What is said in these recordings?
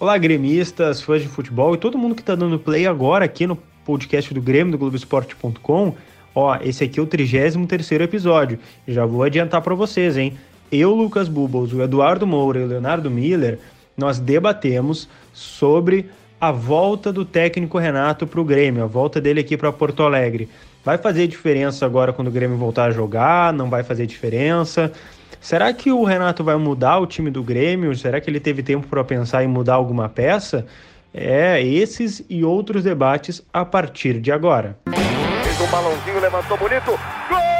Olá, gremistas, fãs de futebol e todo mundo que está dando play agora aqui no podcast do Grêmio do Globoesporte.com. Ó, esse aqui é o 33 episódio. Já vou adiantar para vocês, hein? Eu, Lucas Bubbles, o Eduardo Moura e o Leonardo Miller, nós debatemos sobre a volta do técnico Renato para o Grêmio, a volta dele aqui para Porto Alegre. Vai fazer diferença agora quando o Grêmio voltar a jogar? Não vai fazer diferença? Será que o Renato vai mudar o time do Grêmio? Será que ele teve tempo para pensar em mudar alguma peça? É, esses e outros debates a partir de agora. Fez um balãozinho, levantou bonito. Gol!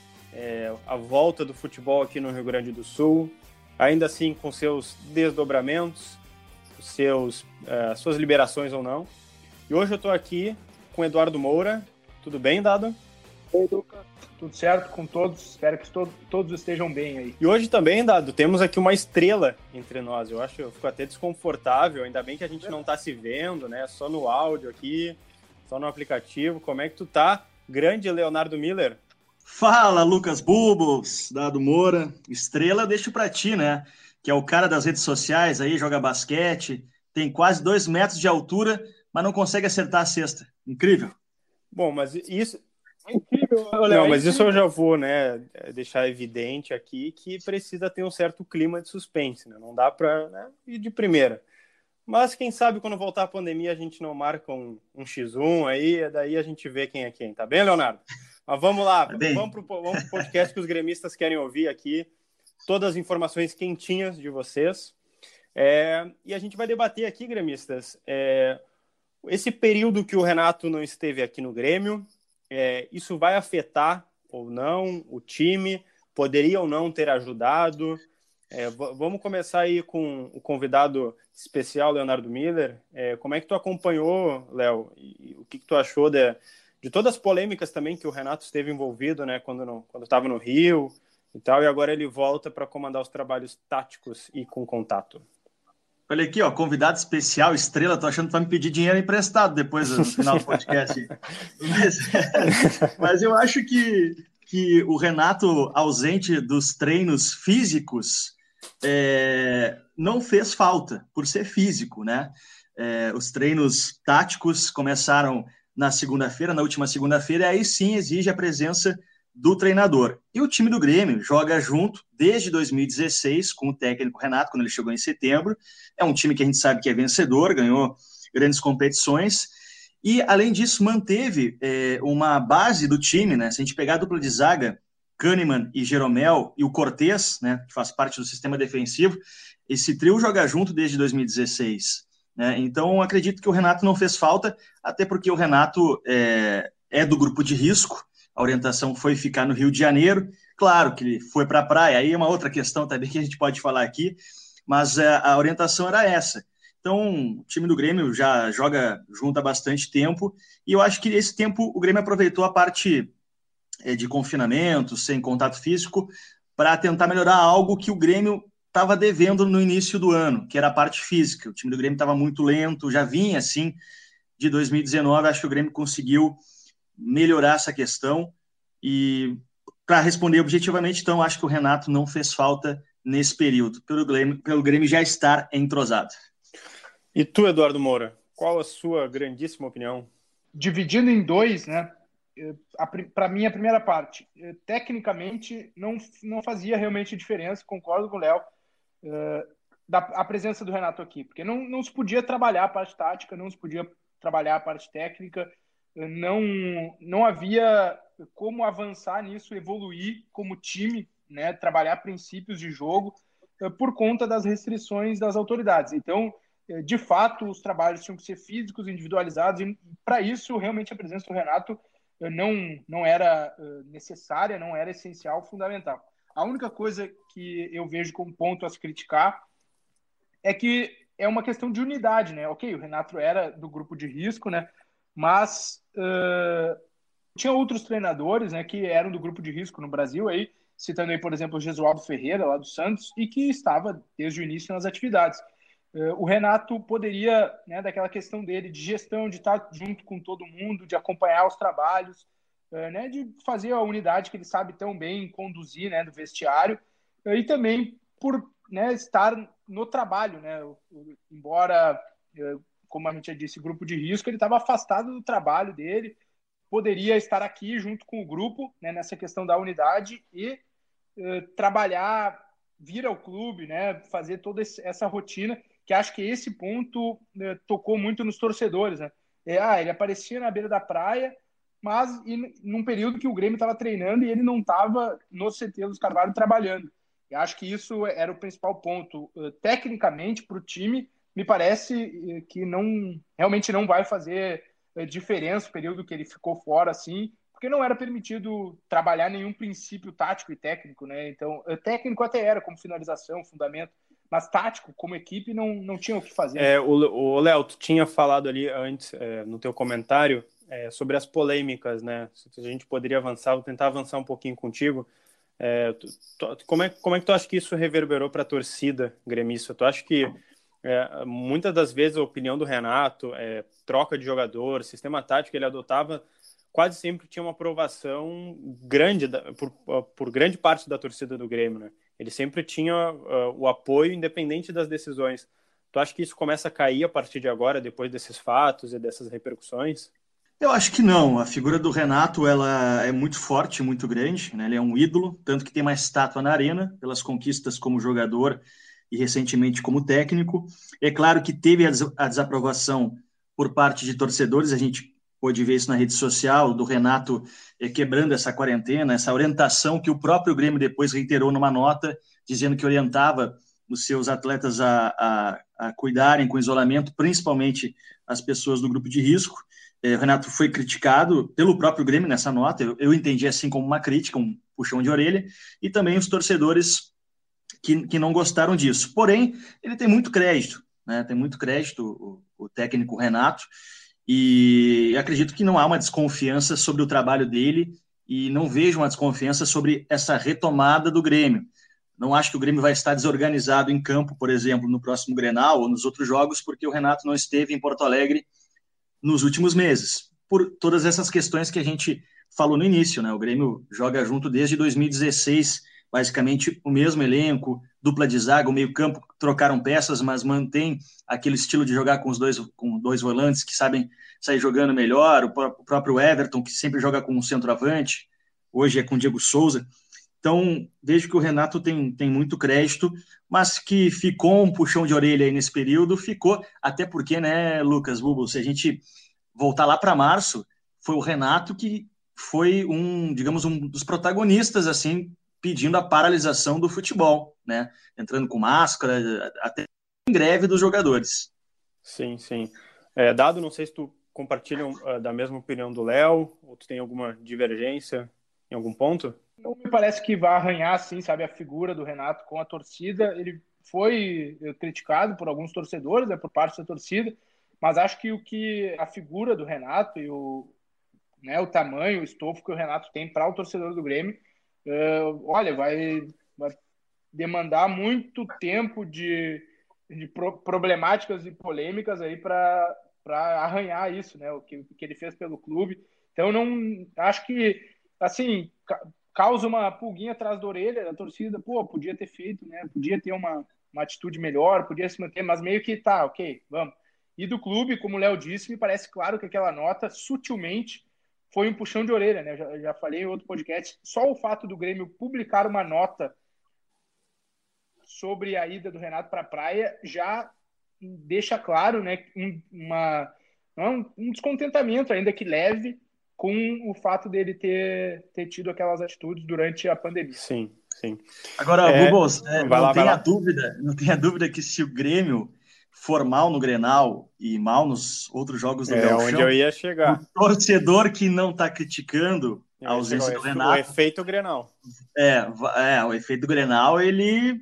é, a volta do futebol aqui no Rio Grande do Sul, ainda assim com seus desdobramentos, seus, uh, suas liberações ou não. E hoje eu estou aqui com Eduardo Moura. Tudo bem, Dado? Oi, Lucas. Tudo certo com todos? Espero que to todos estejam bem aí. E hoje também, Dado, temos aqui uma estrela entre nós. Eu acho que eu fico até desconfortável, ainda bem que a gente não está se vendo, né? Só no áudio aqui, só no aplicativo. Como é que tu tá? Grande Leonardo Miller. Fala, Lucas Bubos, Dado Moura. Estrela, deixo para ti, né? Que é o cara das redes sociais aí, joga basquete, tem quase dois metros de altura, mas não consegue acertar a cesta. Incrível. Bom, mas isso. É incrível, Não, mas isso eu já vou, né, deixar evidente aqui que precisa ter um certo clima de suspense, né? Não dá para né, ir de primeira. Mas quem sabe quando voltar a pandemia a gente não marca um, um X1 aí, daí a gente vê quem é quem, tá bem, Leonardo? Mas vamos lá, tá vamos pro, vamos pro podcast que os gremistas querem ouvir aqui. Todas as informações quentinhas de vocês. É, e a gente vai debater aqui, gremistas, é, esse período que o Renato não esteve aqui no Grêmio, é, isso vai afetar ou não o time? Poderia ou não ter ajudado? É, vamos começar aí com o convidado especial, Leonardo Miller. É, como é que tu acompanhou, Léo? O que, que tu achou de, de todas as polêmicas também que o Renato esteve envolvido, né? Quando estava no Rio e tal, e agora ele volta para comandar os trabalhos táticos e com contato. Olha aqui, ó, convidado especial, estrela, tô achando que vai me pedir dinheiro emprestado depois do final do podcast. mas, mas eu acho que, que o Renato, ausente dos treinos físicos, é, não fez falta por ser físico, né? É, os treinos táticos começaram na segunda-feira, na última segunda-feira, aí sim exige a presença do treinador. E o time do Grêmio joga junto desde 2016 com o técnico Renato, quando ele chegou em setembro. É um time que a gente sabe que é vencedor, ganhou grandes competições. E, além disso, manteve é, uma base do time, né? Se a gente pegar a dupla de zaga, Kahneman e Jeromel e o Cortez, né, que faz parte do sistema defensivo, esse trio joga junto desde 2016. Né? Então, acredito que o Renato não fez falta, até porque o Renato é, é do grupo de risco. A orientação foi ficar no Rio de Janeiro. Claro que ele foi para a praia, aí é uma outra questão também que a gente pode falar aqui, mas a, é, a orientação era essa. Então, o time do Grêmio já joga junto há bastante tempo, e eu acho que esse tempo o Grêmio aproveitou a parte é, de confinamento, sem contato físico, para tentar melhorar algo que o Grêmio estava devendo no início do ano, que era a parte física. O time do Grêmio estava muito lento, já vinha assim de 2019. Acho que o Grêmio conseguiu melhorar essa questão. E para responder objetivamente, então, acho que o Renato não fez falta nesse período, pelo Grêmio, pelo Grêmio já estar entrosado. E tu, Eduardo Moura, qual a sua grandíssima opinião? Dividindo em dois, né? para mim, a primeira parte, tecnicamente, não, não fazia realmente diferença, concordo com o Léo, da a presença do Renato aqui, porque não, não se podia trabalhar a parte tática, não se podia trabalhar a parte técnica, não, não havia como avançar nisso, evoluir como time, né, trabalhar princípios de jogo, uh, por conta das restrições das autoridades. Então, de fato, os trabalhos tinham que ser físicos, individualizados, e para isso, realmente, a presença do Renato não, não era necessária, não era essencial, fundamental. A única coisa que eu vejo como ponto a se criticar é que é uma questão de unidade, né? Ok, o Renato era do grupo de risco, né? Mas uh, tinha outros treinadores, né, que eram do grupo de risco no Brasil aí, citando aí, por exemplo, o Jesualdo Ferreira, lá do Santos, e que estava desde o início nas atividades. O Renato poderia, né, daquela questão dele de gestão, de estar junto com todo mundo, de acompanhar os trabalhos, né, de fazer a unidade que ele sabe tão bem conduzir, né, do vestiário, uh, e também por né, estar no trabalho, né, embora, como a gente já disse, grupo de risco, ele estava afastado do trabalho dele, poderia estar aqui junto com o grupo, né, nessa questão da unidade e trabalhar, vir ao clube, né, fazer toda essa rotina que acho que esse ponto tocou muito nos torcedores, né? É, ah, ele aparecia na beira da praia, mas em num período que o Grêmio estava treinando e ele não estava no CT dos Carvalho trabalhando. E acho que isso era o principal ponto. Uh, tecnicamente, para o time, me parece uh, que não realmente não vai fazer uh, diferença o período que ele ficou fora, assim, porque não era permitido trabalhar nenhum princípio tático e técnico, né? Então, técnico até era, como finalização, fundamento, mas tático, como equipe, não, não tinha o que fazer. É, o Léo, tu tinha falado ali antes, é, no teu comentário, é, sobre as polêmicas, né? Se a gente poderia avançar, vou tentar avançar um pouquinho contigo. É, tu, tu, como, é, como é que tu acha que isso reverberou para a torcida gremista? Tu acha que é, muitas das vezes a opinião do Renato, é, troca de jogador, sistema tático que ele adotava, quase sempre tinha uma aprovação grande da, por, por grande parte da torcida do Grêmio, né? Ele sempre tinha uh, o apoio independente das decisões. Tu acha que isso começa a cair a partir de agora, depois desses fatos e dessas repercussões? Eu acho que não. A figura do Renato ela é muito forte, muito grande. Né? Ele é um ídolo, tanto que tem uma estátua na arena pelas conquistas como jogador e recentemente como técnico. É claro que teve a desaprovação por parte de torcedores. A gente pôde ver isso na rede social, do Renato eh, quebrando essa quarentena, essa orientação que o próprio Grêmio depois reiterou numa nota, dizendo que orientava os seus atletas a, a, a cuidarem com isolamento, principalmente as pessoas do grupo de risco. Eh, o Renato foi criticado pelo próprio Grêmio nessa nota, eu, eu entendi assim como uma crítica, um puxão de orelha, e também os torcedores que, que não gostaram disso. Porém, ele tem muito crédito, né? tem muito crédito, o, o técnico Renato, e acredito que não há uma desconfiança sobre o trabalho dele e não vejo uma desconfiança sobre essa retomada do Grêmio. Não acho que o Grêmio vai estar desorganizado em campo, por exemplo, no próximo Grenal ou nos outros jogos, porque o Renato não esteve em Porto Alegre nos últimos meses, por todas essas questões que a gente falou no início, né? O Grêmio joga junto desde 2016, basicamente o mesmo elenco, dupla de zaga, o meio-campo trocaram peças, mas mantém aquele estilo de jogar com os dois com dois volantes que sabem sair jogando melhor, o próprio Everton que sempre joga com um centroavante, hoje é com o Diego Souza. Então, vejo que o Renato tem, tem muito crédito, mas que ficou um puxão de orelha aí nesse período, ficou, até porque, né, Lucas Bubo, se a gente voltar lá para março, foi o Renato que foi um, digamos, um dos protagonistas, assim, pedindo a paralisação do futebol, né? Entrando com máscara, até em greve dos jogadores. Sim, sim. É, Dado, não sei se tu compartilha uh, da mesma opinião do Léo, ou tu tem alguma divergência em algum ponto? Não me parece que vai arranhar, assim, sabe, a figura do Renato com a torcida. Ele foi eh, criticado por alguns torcedores, né, por parte da torcida, mas acho que o que a figura do Renato e o, né, o tamanho, o estofo que o Renato tem para o torcedor do Grêmio uh, olha, vai, vai, demandar muito tempo de, de pro, problemáticas e polêmicas aí para arranhar isso, né? O que, que ele fez pelo clube. Então, não acho que, assim, causa uma pulguinha atrás da orelha da torcida. Pô, podia ter feito, né? Podia ter uma, uma atitude melhor, podia se manter, mas meio que tá, ok, vamos. E do clube, como o Léo disse, me parece claro que aquela nota sutilmente foi um puxão de orelha, né? Já, já falei em outro podcast. Só o fato do Grêmio publicar uma nota sobre a ida do Renato para a praia já deixa claro, né, um, uma, um descontentamento, ainda que leve, com o fato dele ter, ter tido aquelas atitudes durante a pandemia. Sim, sim. Agora, é, Bubos, é, não lá, tenha dúvida, não tenha dúvida que se o Grêmio for mal no Grenal e mal nos outros jogos do é, Gauchão, onde eu ia chegar. O torcedor que não está criticando a ausência do Renato. O efeito Grenal. É, é, o efeito Grenal, ele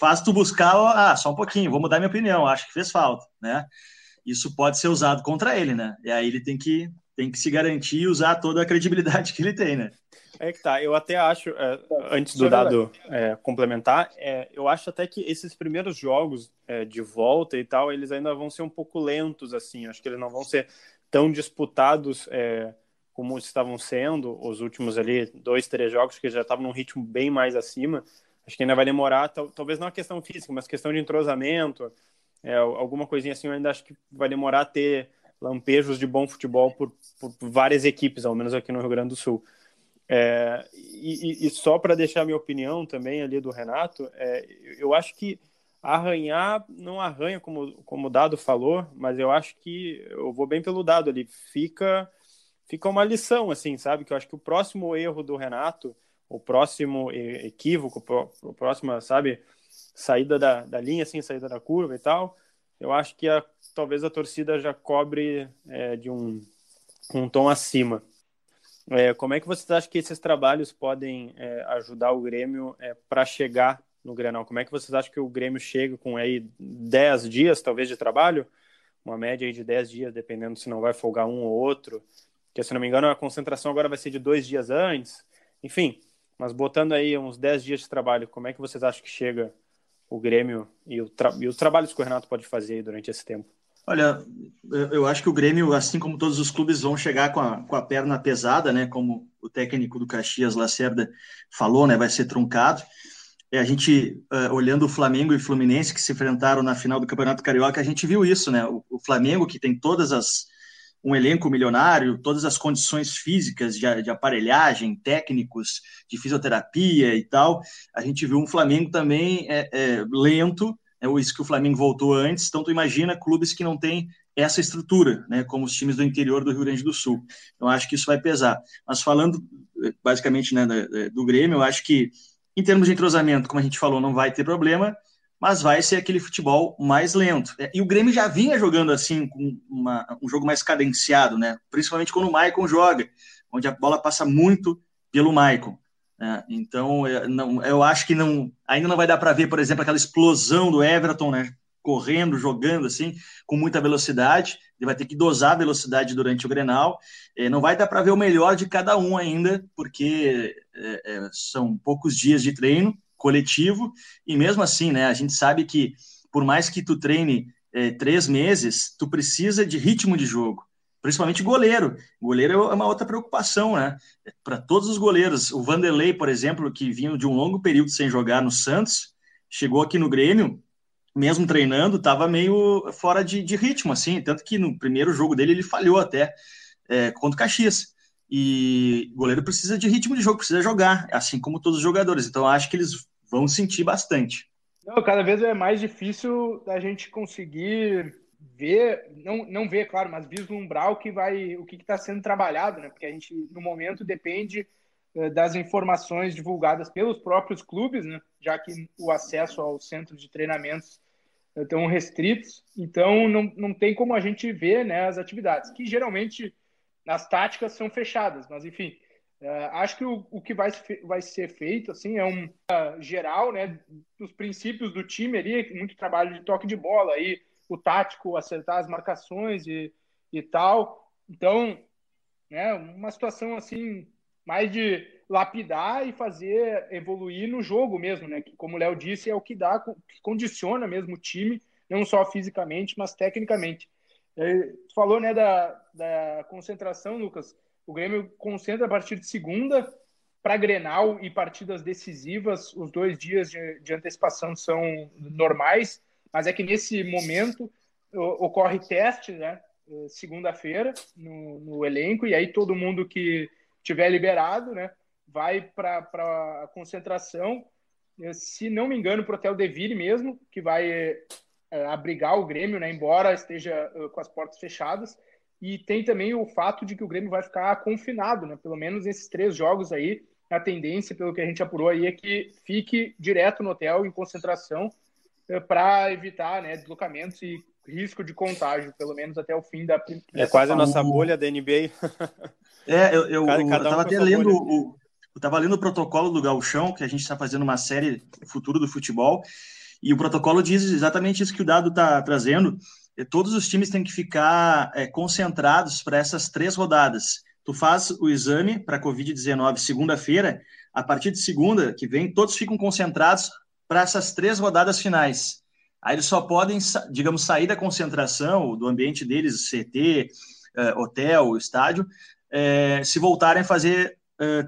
faz tu buscar, ah, só um pouquinho, vou mudar minha opinião, acho que fez falta, né? Isso pode ser usado contra ele, né? E aí ele tem que, tem que se garantir e usar toda a credibilidade que ele tem, né? É que tá, eu até acho, é, antes do dado é, complementar, é, eu acho até que esses primeiros jogos é, de volta e tal, eles ainda vão ser um pouco lentos, assim, acho que eles não vão ser tão disputados é, como estavam sendo os últimos ali dois, três jogos, que já estavam num ritmo bem mais acima. Acho que ainda vai demorar, talvez não a questão física, mas questão de entrosamento, é, alguma coisinha assim, eu ainda acho que vai demorar a ter lampejos de bom futebol por, por várias equipes, ao menos aqui no Rio Grande do Sul. É, e, e, só para deixar minha opinião também ali do Renato, é, eu acho que arranhar não arranha como, como o Dado falou, mas eu acho que eu vou bem pelo Dado ali. Fica fica uma lição, assim, sabe? Que eu acho que o próximo erro do Renato, o próximo equívoco, o próximo, sabe, saída da, da linha, assim, saída da curva e tal, eu acho que a, talvez a torcida já cobre é, de um, um tom acima. É, como é que vocês acham que esses trabalhos podem é, ajudar o Grêmio é, para chegar no Grenal? Como é que vocês acham que o Grêmio chega com aí 10 dias, talvez, de trabalho? Uma média aí de 10 dias, dependendo se não vai folgar um ou outro que se não me engano a concentração agora vai ser de dois dias antes. Enfim, mas botando aí uns 10 dias de trabalho, como é que vocês acham que chega o Grêmio e, o e os trabalhos que o Renato pode fazer durante esse tempo? Olha, eu acho que o Grêmio, assim como todos os clubes, vão chegar com a, com a perna pesada, né? Como o técnico do Caxias, Lacerda, falou, né? Vai ser truncado. É, a gente, uh, olhando o Flamengo e o Fluminense, que se enfrentaram na final do Campeonato Carioca, a gente viu isso, né? O, o Flamengo, que tem todas as, um elenco milionário, todas as condições físicas de, de, aparelhagem, técnicos, de fisioterapia e tal. A gente viu um Flamengo também é, é, lento, é isso que o Flamengo voltou antes. Então, tu imagina clubes que não têm essa estrutura, né, como os times do interior do Rio Grande do Sul. Então, acho que isso vai pesar. Mas falando basicamente né, do Grêmio, eu acho que em termos de entrosamento, como a gente falou, não vai ter problema mas vai ser aquele futebol mais lento. É, e o Grêmio já vinha jogando assim, com uma, um jogo mais cadenciado, né? principalmente quando o Maicon joga, onde a bola passa muito pelo Maicon. Né? Então, eu, não, eu acho que não, ainda não vai dar para ver, por exemplo, aquela explosão do Everton, né? correndo, jogando assim, com muita velocidade. Ele vai ter que dosar a velocidade durante o Grenal. É, não vai dar para ver o melhor de cada um ainda, porque é, é, são poucos dias de treino coletivo, e mesmo assim, né, a gente sabe que por mais que tu treine é, três meses, tu precisa de ritmo de jogo, principalmente goleiro. Goleiro é uma outra preocupação, né? Para todos os goleiros. O Vanderlei, por exemplo, que vinha de um longo período sem jogar no Santos, chegou aqui no Grêmio, mesmo treinando, estava meio fora de, de, ritmo, assim. Tanto que no primeiro jogo dele ele falhou até é, contra o Caxias. E o goleiro precisa de ritmo de jogo, precisa jogar, assim como todos os jogadores. Então, acho que eles vão sentir bastante. Não, cada vez é mais difícil a gente conseguir ver, não, não ver, claro, mas vislumbrar o que vai, o que está sendo trabalhado, né? Porque a gente, no momento, depende uh, das informações divulgadas pelos próprios clubes, né? Já que o acesso aos centros de treinamentos estão restritos, então não, não tem como a gente ver né, as atividades, que geralmente as táticas são fechadas, mas enfim, Uh, acho que o, o que vai, vai ser feito assim é um uh, geral, né, dos princípios do time ali, muito trabalho de toque de bola aí, o tático acertar as marcações e, e tal. Então, né, uma situação assim mais de lapidar e fazer evoluir no jogo mesmo, né? Que como o Léo disse, é o que dá, que condiciona mesmo o time, não só fisicamente, mas tecnicamente. Ele falou, né, da, da concentração, Lucas. O Grêmio concentra a partir de segunda para Grenal e partidas decisivas. Os dois dias de, de antecipação são normais, mas é que nesse momento ocorre teste, né? Segunda-feira no, no, elenco, e aí todo mundo que tiver liberado, né? Vai para a concentração. Se não me engano, para o Hotel Deville mesmo, que vai abrigar o Grêmio, né? Embora esteja com as portas fechadas. E tem também o fato de que o Grêmio vai ficar confinado, né? Pelo menos nesses três jogos aí, a tendência, pelo que a gente apurou aí, é que fique direto no hotel, em concentração, para evitar né, deslocamentos e risco de contágio, pelo menos até o fim da. É quase a nossa bolha da NBA. É, eu, eu, cada, eu, cada um até lendo o, eu estava lendo o protocolo do Gauchão, que a gente está fazendo uma série Futuro do Futebol, e o protocolo diz exatamente isso que o dado está trazendo. Todos os times têm que ficar é, concentrados para essas três rodadas. Tu faz o exame para Covid-19 segunda-feira, a partir de segunda que vem, todos ficam concentrados para essas três rodadas finais. Aí eles só podem, digamos, sair da concentração, do ambiente deles, CT, eh, hotel, estádio, eh, se voltarem a fazer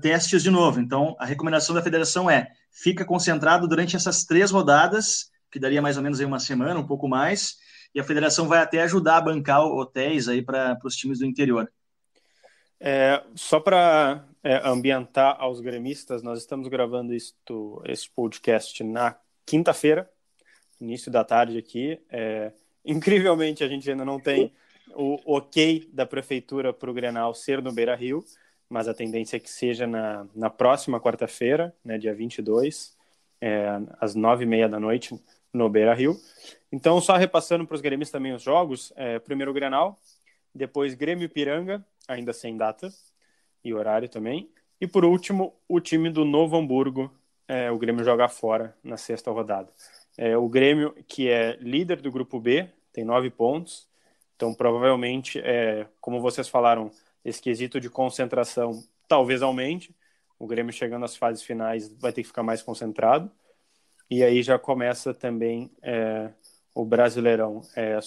testes de novo. Então, a recomendação da federação é fica concentrado durante essas três rodadas, que daria mais ou menos aí uma semana, um pouco mais, e a federação vai até ajudar a bancar hotéis aí para os times do interior. É, só para é, ambientar aos gremistas, nós estamos gravando isto, este podcast na quinta-feira, início da tarde aqui. É, incrivelmente, a gente ainda não tem o ok da prefeitura para o Grenal ser no Beira Rio, mas a tendência é que seja na, na próxima quarta-feira, né, dia 22, é, às nove e meia da noite, no Beira Rio. Então, só repassando para os gremistas também os jogos: é, primeiro o Grenal, depois Grêmio Piranga, ainda sem data e horário também. E por último, o time do Novo Hamburgo, é, o Grêmio joga fora na sexta rodada. É, o Grêmio, que é líder do grupo B, tem nove pontos. Então, provavelmente, é, como vocês falaram, esse quesito de concentração talvez aumente. O Grêmio chegando às fases finais vai ter que ficar mais concentrado. E aí já começa também é, o Brasileirão. É,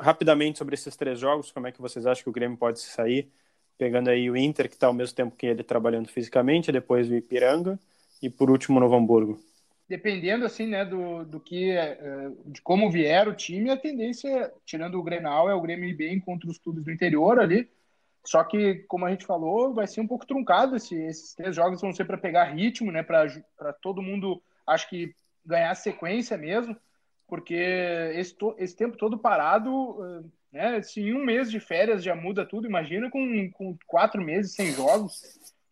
rapidamente sobre esses três jogos, como é que vocês acham que o Grêmio pode sair? Pegando aí o Inter, que está ao mesmo tempo que ele trabalhando fisicamente, depois o Ipiranga e por último o Novo Hamburgo dependendo assim, né, do, do que é, de como vier o time, a tendência, tirando o Grenal, é o Grêmio ir bem contra os clubes do interior ali. Só que, como a gente falou, vai ser um pouco truncado esse, esses três jogos vão ser para pegar ritmo, né, para todo mundo, acho que ganhar sequência mesmo, porque esse, esse tempo todo parado, né, se em um mês de férias já muda tudo, imagina com, com quatro meses sem jogos.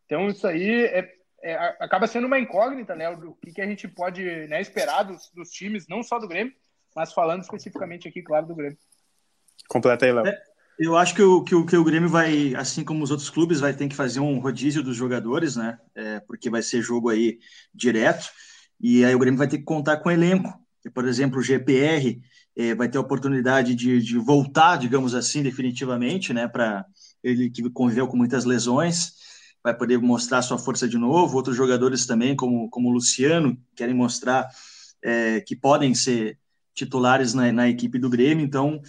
Então isso aí é, é, acaba sendo uma incógnita, né? O que, que a gente pode né, esperar dos, dos, times, não só do Grêmio, mas falando especificamente aqui, claro, do Grêmio. Completa aí, Léo. É, eu acho que o, que, o, que o Grêmio vai, assim como os outros clubes, vai ter que fazer um rodízio dos jogadores, né? É, porque vai ser jogo aí direto. E aí o Grêmio vai ter que contar com o elenco. Por exemplo, o GPR é, vai ter a oportunidade de, de voltar, digamos assim, definitivamente, né? Para ele que conviveu com muitas lesões vai poder mostrar sua força de novo. Outros jogadores também, como, como o Luciano, querem mostrar é, que podem ser titulares na, na, equipe do Grêmio. Então,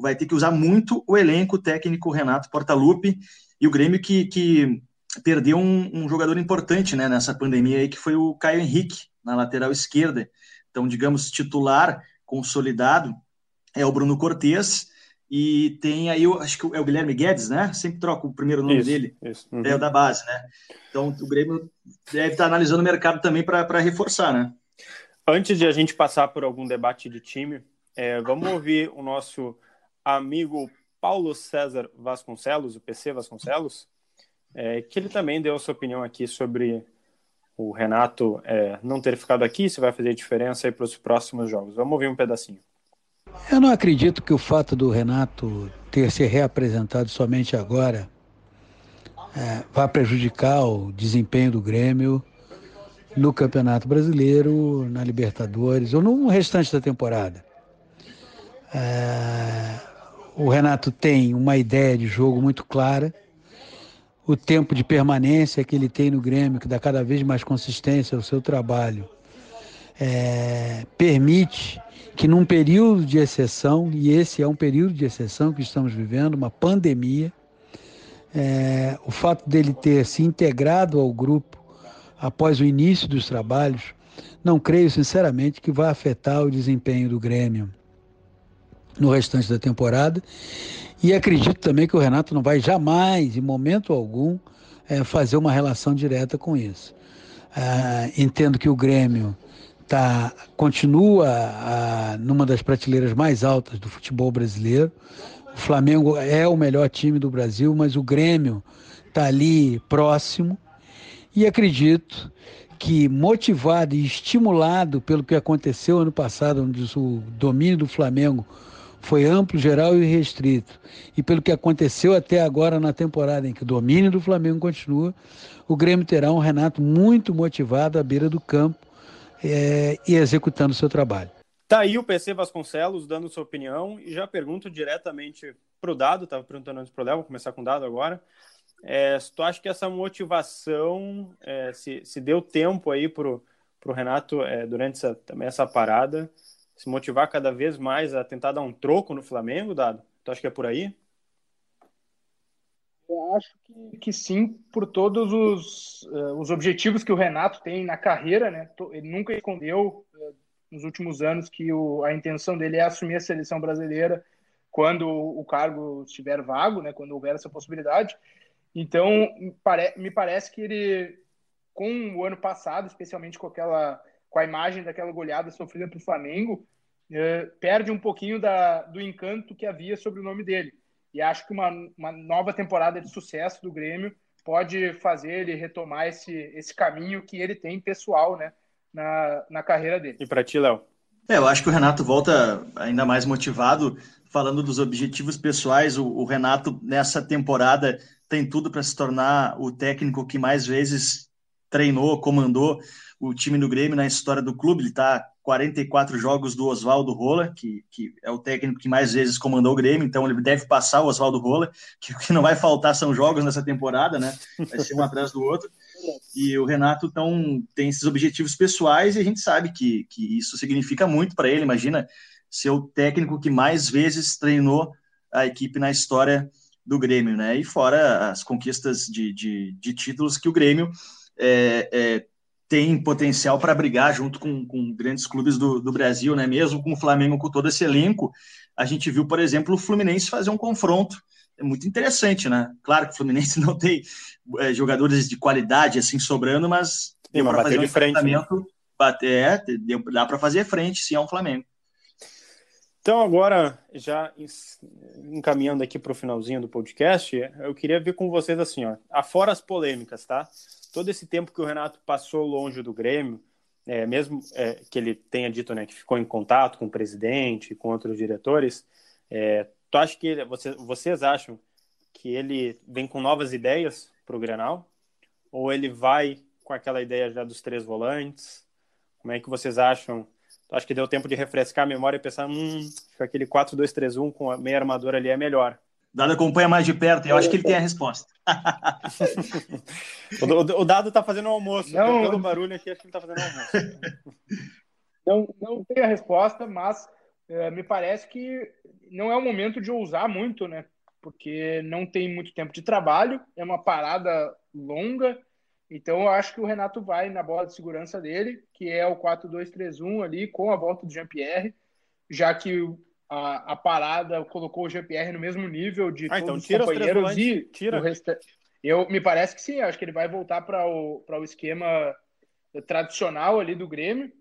vai ter que usar muito o elenco técnico Renato Portaluppi e o Grêmio que, que perdeu um, um, jogador importante né, nessa pandemia aí, que foi o Caio Henrique, na lateral esquerda. Então, digamos, titular consolidado é o Bruno Cortes e tem aí, eu acho que é o Guilherme Guedes, né? Sempre troca o primeiro nome isso, dele. Isso. Uhum. É o da base, né? Então o Grêmio deve estar analisando o mercado também para reforçar, né? Antes de a gente passar por algum debate de time, é, vamos ouvir o nosso amigo Paulo César Vasconcelos, o PC Vasconcelos, é, que ele também deu a sua opinião aqui sobre o Renato é, não ter ficado aqui, se vai fazer diferença para os próximos jogos. Vamos ouvir um pedacinho. Eu não acredito que o fato do Renato ter se reapresentado somente agora é, vá prejudicar o desempenho do Grêmio no Campeonato Brasileiro, na Libertadores ou no restante da temporada. É, o Renato tem uma ideia de jogo muito clara, o tempo de permanência que ele tem no Grêmio, que dá cada vez mais consistência ao seu trabalho, é, permite que num período de exceção, e esse é um período de exceção que estamos vivendo, uma pandemia, é, o fato dele ter se integrado ao grupo após o início dos trabalhos, não creio sinceramente que vai afetar o desempenho do Grêmio no restante da temporada. E acredito também que o Renato não vai jamais, em momento algum, é, fazer uma relação direta com isso. É, entendo que o Grêmio tá, continua a, numa das prateleiras mais altas do futebol brasileiro. O Flamengo é o melhor time do Brasil, mas o Grêmio está ali próximo. E acredito que, motivado e estimulado pelo que aconteceu ano passado, onde o domínio do Flamengo foi amplo, geral e restrito. E pelo que aconteceu até agora na temporada em que o domínio do Flamengo continua, o Grêmio terá um Renato muito motivado à beira do campo é, e executando o seu trabalho. Tá aí o PC Vasconcelos dando sua opinião e já pergunto diretamente para o Dado, estava perguntando antes para o Léo, vou começar com o Dado agora. É, se tu acha que essa motivação, é, se, se deu tempo aí para o Renato é, durante essa, também essa parada, se motivar cada vez mais a tentar dar um troco no Flamengo, Dado? Tu acha que é por aí? Eu acho que, que sim, por todos os, uh, os objetivos que o Renato tem na carreira, né? Ele nunca escondeu uh, nos últimos anos que o, a intenção dele é assumir a seleção brasileira quando o cargo estiver vago, né, quando houver essa possibilidade. Então, me parece que ele, com o ano passado, especialmente com aquela com a imagem daquela goleada sofrida para o Flamengo, eh, perde um pouquinho da, do encanto que havia sobre o nome dele. E acho que uma, uma nova temporada de sucesso do Grêmio pode fazer ele retomar esse, esse caminho que ele tem pessoal, né? na, na carreira dele. E para ti, Léo? É, eu acho que o Renato volta ainda mais motivado, falando dos objetivos pessoais. O, o Renato, nessa temporada, tem tudo para se tornar o técnico que mais vezes treinou, comandou o time do Grêmio na história do clube. Ele está 44 jogos do Oswaldo Rola, que, que é o técnico que mais vezes comandou o Grêmio, então ele deve passar o Oswaldo Rola, que o que não vai faltar são jogos nessa temporada, né? Vai ser um atrás do outro. E o Renato tão, tem esses objetivos pessoais e a gente sabe que, que isso significa muito para ele. Imagina ser o técnico que mais vezes treinou a equipe na história do Grêmio, né? E fora as conquistas de, de, de títulos que o Grêmio é, é, tem potencial para brigar junto com, com grandes clubes do, do, Brasil, né? Mesmo com o Flamengo com todo esse elenco, a gente viu, por exemplo, o Fluminense fazer um confronto é muito interessante, né? Claro que o Fluminense não tem é, jogadores de qualidade assim sobrando, mas deu para fazer um de frente, né? bater, é, deu, dá para fazer frente, sim, ao Flamengo. Então, agora, já encaminhando aqui para o finalzinho do podcast, eu queria ver com vocês assim, ó, afora as polêmicas, tá? Todo esse tempo que o Renato passou longe do Grêmio, é, mesmo é, que ele tenha dito né, que ficou em contato com o presidente, com outros diretores, é, Tu acha que ele, você, vocês acham que ele vem com novas ideias para o Grenal? Ou ele vai com aquela ideia já dos três volantes? Como é que vocês acham? Tu acha que deu tempo de refrescar a memória e pensar, hum, aquele 4-2-3-1 com a meia armadura ali é melhor? Dado acompanha mais de perto, eu acho que ele tem a resposta. o, o, Dado está fazendo um almoço. Não, pelo barulho aqui, acho que ele está fazendo um almoço. Não, não tem a resposta, mas é, me parece que não é o momento de ousar muito, né? Porque não tem muito tempo de trabalho, é uma parada longa. Então eu acho que o Renato vai na bola de segurança dele, que é o 4-2-3-1 ali, com a volta do Jean-Pierre, já que a, a, parada colocou o Jean-Pierre no mesmo nível de ah, então todos então, os companheiros os e tira. o resta... Eu me parece que sim, acho que ele vai voltar para o, o esquema tradicional ali do Grêmio,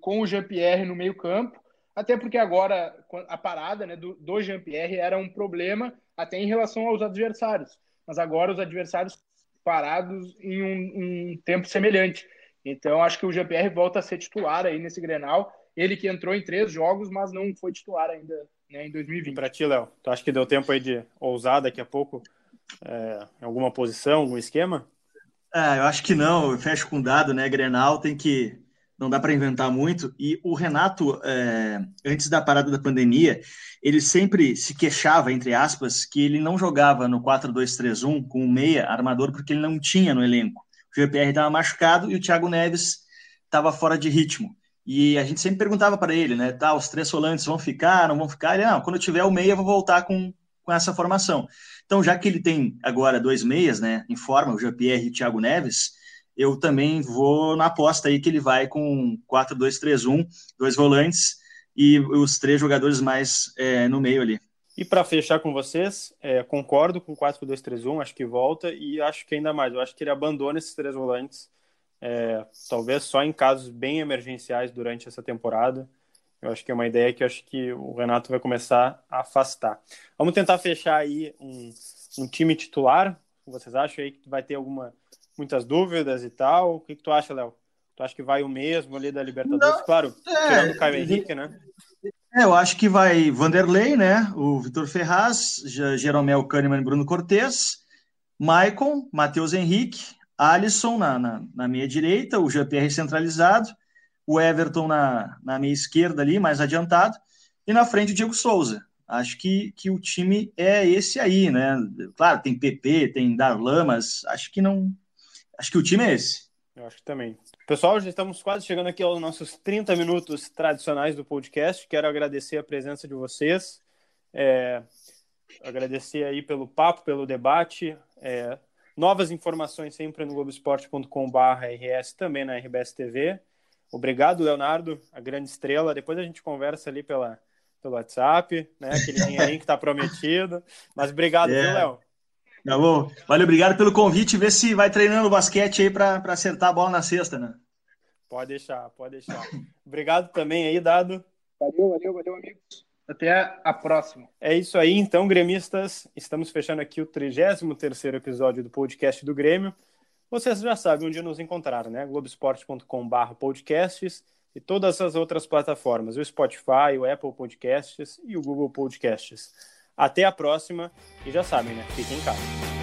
com o Jean-Pierre no meio-campo até porque agora a parada né, do, do Jean-Pierre era um problema até em relação aos adversários. Mas agora os adversários parados em um, um tempo semelhante. Então acho que o Jean-Pierre volta a ser titular aí nesse Grenal. Ele que entrou em três jogos, mas não foi titular ainda né, em 2020. Para ti, Léo, tu acha que deu tempo aí de ousar daqui a pouco é, em alguma posição, algum esquema? É, eu acho que não. Eu fecho com dado, né? Grenal tem que não dá para inventar muito. E o Renato, é, antes da parada da pandemia, ele sempre se queixava, entre aspas, que ele não jogava no 4-2-3-1 com o meia armador porque ele não tinha no elenco. O GPR estava machucado e o Thiago Neves estava fora de ritmo. E a gente sempre perguntava para ele, né? Tá, os três volantes vão ficar, não vão ficar? Ele, não, quando eu tiver o meia, eu vou voltar com, com essa formação. Então, já que ele tem agora dois meias, né, em forma, o Jean-Pierre e o Thiago Neves, eu também vou na aposta aí que ele vai com 4-2-3-1, dois volantes e os três jogadores mais é, no meio ali. E para fechar com vocês, é, concordo com 4-2-3-1, acho que volta e acho que ainda mais, eu acho que ele abandona esses três volantes, é, talvez só em casos bem emergenciais durante essa temporada. Eu acho que é uma ideia que eu acho que o Renato vai começar a afastar. Vamos tentar fechar aí um, um time titular. Vocês acham aí que vai ter alguma muitas dúvidas e tal. O que, que tu acha, Léo? Tu acha que vai o mesmo ali da Libertadores? Não, claro, é, tirando o Caio Henrique, né? É, eu acho que vai Vanderlei, né? O Vitor Ferraz, Jeromel Kahneman e Bruno Cortes, Maicon, Matheus Henrique, Alisson na, na, na meia direita, o GPR centralizado, o Everton na, na meia esquerda ali, mais adiantado, e na frente o Diego Souza. Acho que, que o time é esse aí, né? Claro, tem PP, tem Darlan, mas acho que não. Acho que o time é esse. Eu acho que também. Pessoal, já estamos quase chegando aqui aos nossos 30 minutos tradicionais do podcast. Quero agradecer a presença de vocês. É, agradecer aí pelo papo, pelo debate. É, novas informações sempre no globesport.com.br RS, também na RBS TV. Obrigado, Leonardo, a grande estrela. Depois a gente conversa ali pela, pelo WhatsApp, né? Aquele dinheirinho que está prometido. Mas obrigado, é. viu, Léo? Tá bom. Valeu, obrigado pelo convite. Vê se vai treinando basquete aí para acertar a bola na cesta, né? Pode deixar, pode deixar. obrigado também aí, Dado. Valeu, valeu, valeu, amigos. Até a próxima. É isso aí, então, gremistas. Estamos fechando aqui o 33 episódio do podcast do Grêmio. Vocês já sabem onde nos encontrar, né? globesport.com.br podcasts e todas as outras plataformas, o Spotify, o Apple Podcasts e o Google Podcasts. Até a próxima e já sabem, né? Fiquem em casa.